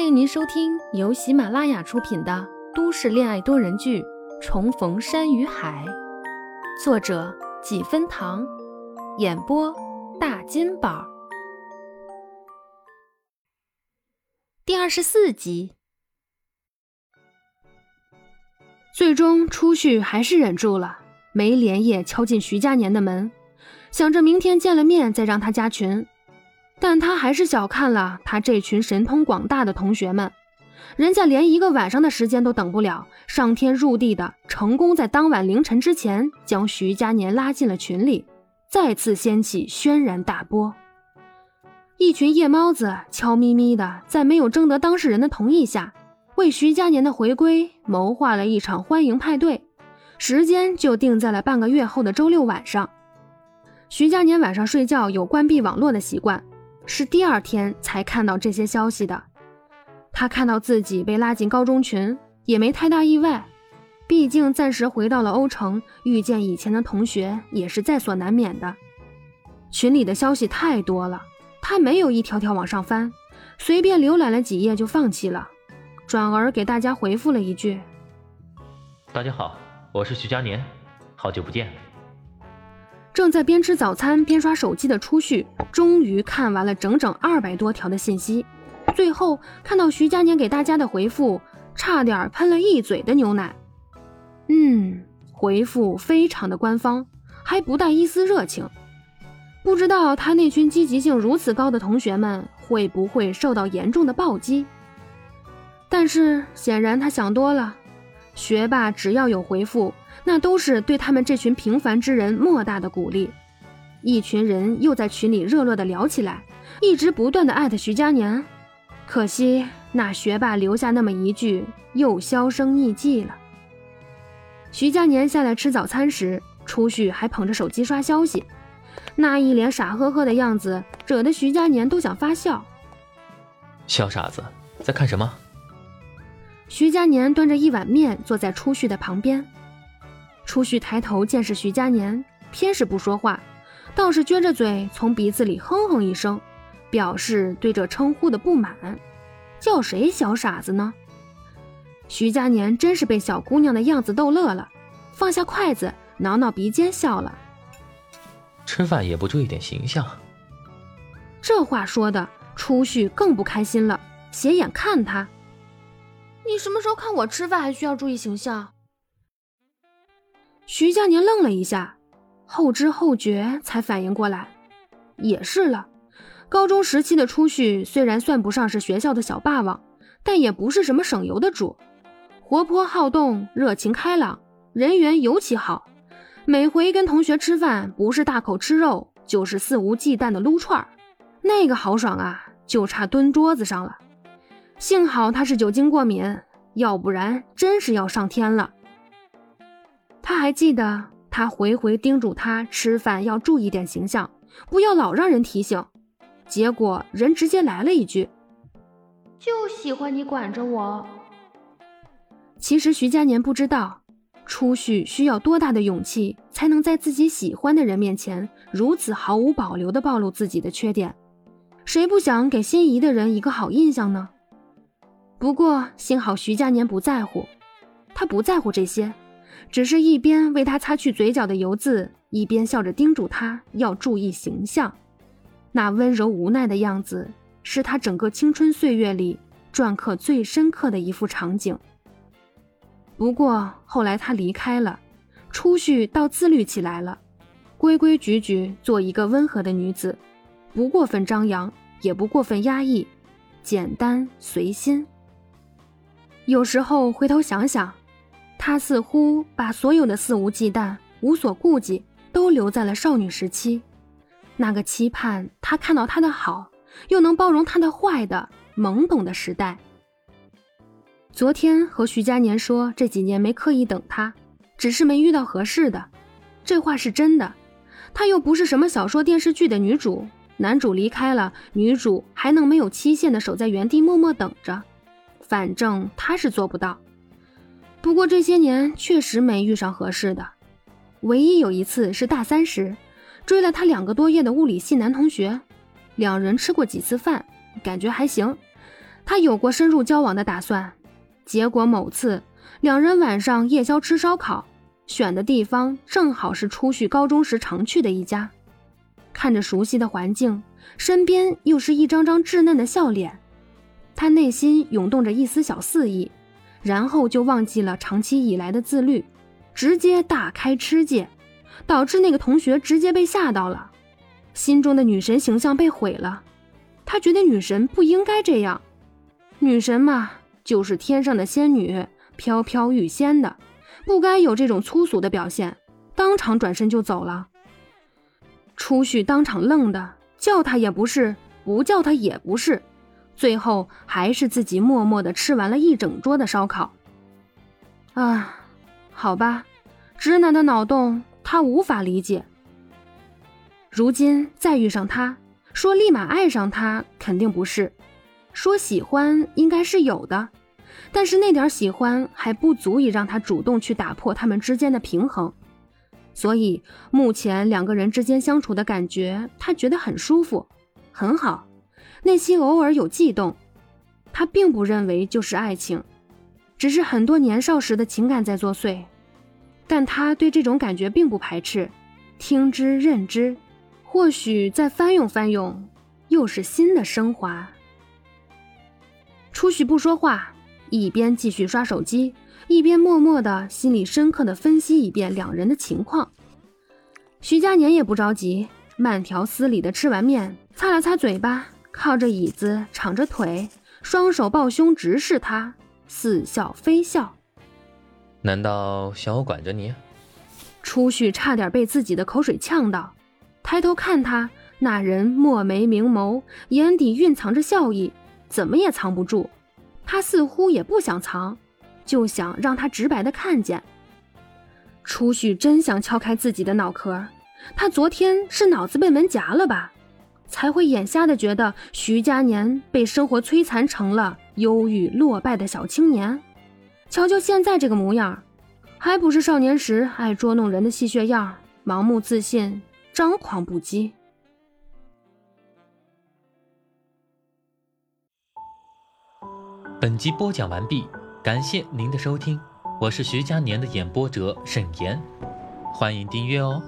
欢迎您收听由喜马拉雅出品的都市恋爱多人剧《重逢山与海》，作者几分糖，演播大金宝，第二十四集。最终，初旭还是忍住了，没连夜敲进徐佳年的门，想着明天见了面再让他加群。但他还是小看了他这群神通广大的同学们，人家连一个晚上的时间都等不了，上天入地的成功在当晚凌晨之前将徐佳年拉进了群里，再次掀起轩然大波。一群夜猫子悄咪咪的在没有征得当事人的同意下，为徐佳年的回归谋划了一场欢迎派对，时间就定在了半个月后的周六晚上。徐佳年晚上睡觉有关闭网络的习惯。是第二天才看到这些消息的。他看到自己被拉进高中群，也没太大意外，毕竟暂时回到了欧城，遇见以前的同学也是在所难免的。群里的消息太多了，他没有一条条往上翻，随便浏览了几页就放弃了，转而给大家回复了一句：“大家好，我是徐佳年，好久不见。”正在边吃早餐边刷手机的初旭，终于看完了整整二百多条的信息，最后看到徐佳年给大家的回复，差点喷了一嘴的牛奶。嗯，回复非常的官方，还不带一丝热情。不知道他那群积极性如此高的同学们会不会受到严重的暴击？但是显然他想多了，学霸只要有回复。那都是对他们这群平凡之人莫大的鼓励。一群人又在群里热络的聊起来，一直不断的艾特徐佳年。可惜那学霸留下那么一句，又销声匿迹了。徐佳年下来吃早餐时，初旭还捧着手机刷消息，那一脸傻呵呵的样子，惹得徐佳年都想发笑。小傻子，在看什么？徐佳年端着一碗面坐在初旭的旁边。初旭抬头见是徐佳年，偏是不说话，倒是撅着嘴从鼻子里哼哼一声，表示对这称呼的不满。叫谁小傻子呢？徐佳年真是被小姑娘的样子逗乐了，放下筷子，挠挠鼻尖笑了。吃饭也不注意点形象。这话说的，初旭更不开心了，斜眼看他：“你什么时候看我吃饭还需要注意形象？”徐佳宁愣了一下，后知后觉才反应过来，也是了。高中时期的初旭虽然算不上是学校的小霸王，但也不是什么省油的主，活泼好动、热情开朗，人缘尤其好。每回跟同学吃饭，不是大口吃肉，就是肆无忌惮的撸串儿，那个豪爽啊，就差蹲桌子上了。幸好他是酒精过敏，要不然真是要上天了。他还记得，他回回叮嘱他吃饭要注意点形象，不要老让人提醒。结果人直接来了一句：“就喜欢你管着我。”其实徐佳年不知道，初旭需要多大的勇气，才能在自己喜欢的人面前如此毫无保留地暴露自己的缺点。谁不想给心仪的人一个好印象呢？不过幸好徐佳年不在乎，他不在乎这些。只是一边为他擦去嘴角的油渍，一边笑着叮嘱他要注意形象。那温柔无奈的样子，是他整个青春岁月里篆刻最深刻的一幅场景。不过后来他离开了，初旭倒自律起来了，规规矩矩做一个温和的女子，不过分张扬，也不过分压抑，简单随心。有时候回头想想。他似乎把所有的肆无忌惮、无所顾忌都留在了少女时期，那个期盼他看到他的好，又能包容他的坏的懵懂的时代。昨天和徐佳年说这几年没刻意等他，只是没遇到合适的，这话是真的。他又不是什么小说电视剧的女主，男主离开了，女主还能没有期限的守在原地默默等着？反正他是做不到。不过这些年确实没遇上合适的，唯一有一次是大三时，追了他两个多月的物理系男同学，两人吃过几次饭，感觉还行。他有过深入交往的打算，结果某次两人晚上夜宵吃烧烤，选的地方正好是初旭高中时常去的一家。看着熟悉的环境，身边又是一张张稚嫩的笑脸，他内心涌动着一丝小肆意，然后就忘记了长期以来的自律，直接大开吃戒，导致那个同学直接被吓到了，心中的女神形象被毁了。他觉得女神不应该这样，女神嘛，就是天上的仙女，飘飘欲仙的，不该有这种粗俗的表现，当场转身就走了。初旭当场愣的，叫他也不是，不叫他也不是，最后还是自己默默的吃完了一整桌的烧烤。啊，好吧，直男的脑洞他无法理解。如今再遇上他，说立马爱上他肯定不是，说喜欢应该是有的，但是那点喜欢还不足以让他主动去打破他们之间的平衡。所以目前两个人之间相处的感觉，他觉得很舒服，很好，内心偶尔有悸动。他并不认为就是爱情，只是很多年少时的情感在作祟。但他对这种感觉并不排斥，听之任之，或许再翻涌翻涌，又是新的升华。初许不说话，一边继续刷手机。一边默默的心里深刻的分析一遍两人的情况，徐佳年也不着急，慢条斯理的吃完面，擦了擦嘴巴，靠着椅子，敞着腿，双手抱胸直视他，似笑非笑。难道想我管着你？初旭差点被自己的口水呛到，抬头看他，那人墨眉明眸，眼底蕴藏着笑意，怎么也藏不住，他似乎也不想藏。就想让他直白的看见。初旭真想敲开自己的脑壳，他昨天是脑子被门夹了吧，才会眼瞎的觉得徐佳年被生活摧残成了忧郁落败的小青年。瞧瞧现在这个模样，还不是少年时爱捉弄人的戏谑样，盲目自信，张狂不羁。本集播讲完毕。感谢您的收听，我是徐佳年的演播者沈岩，欢迎订阅哦。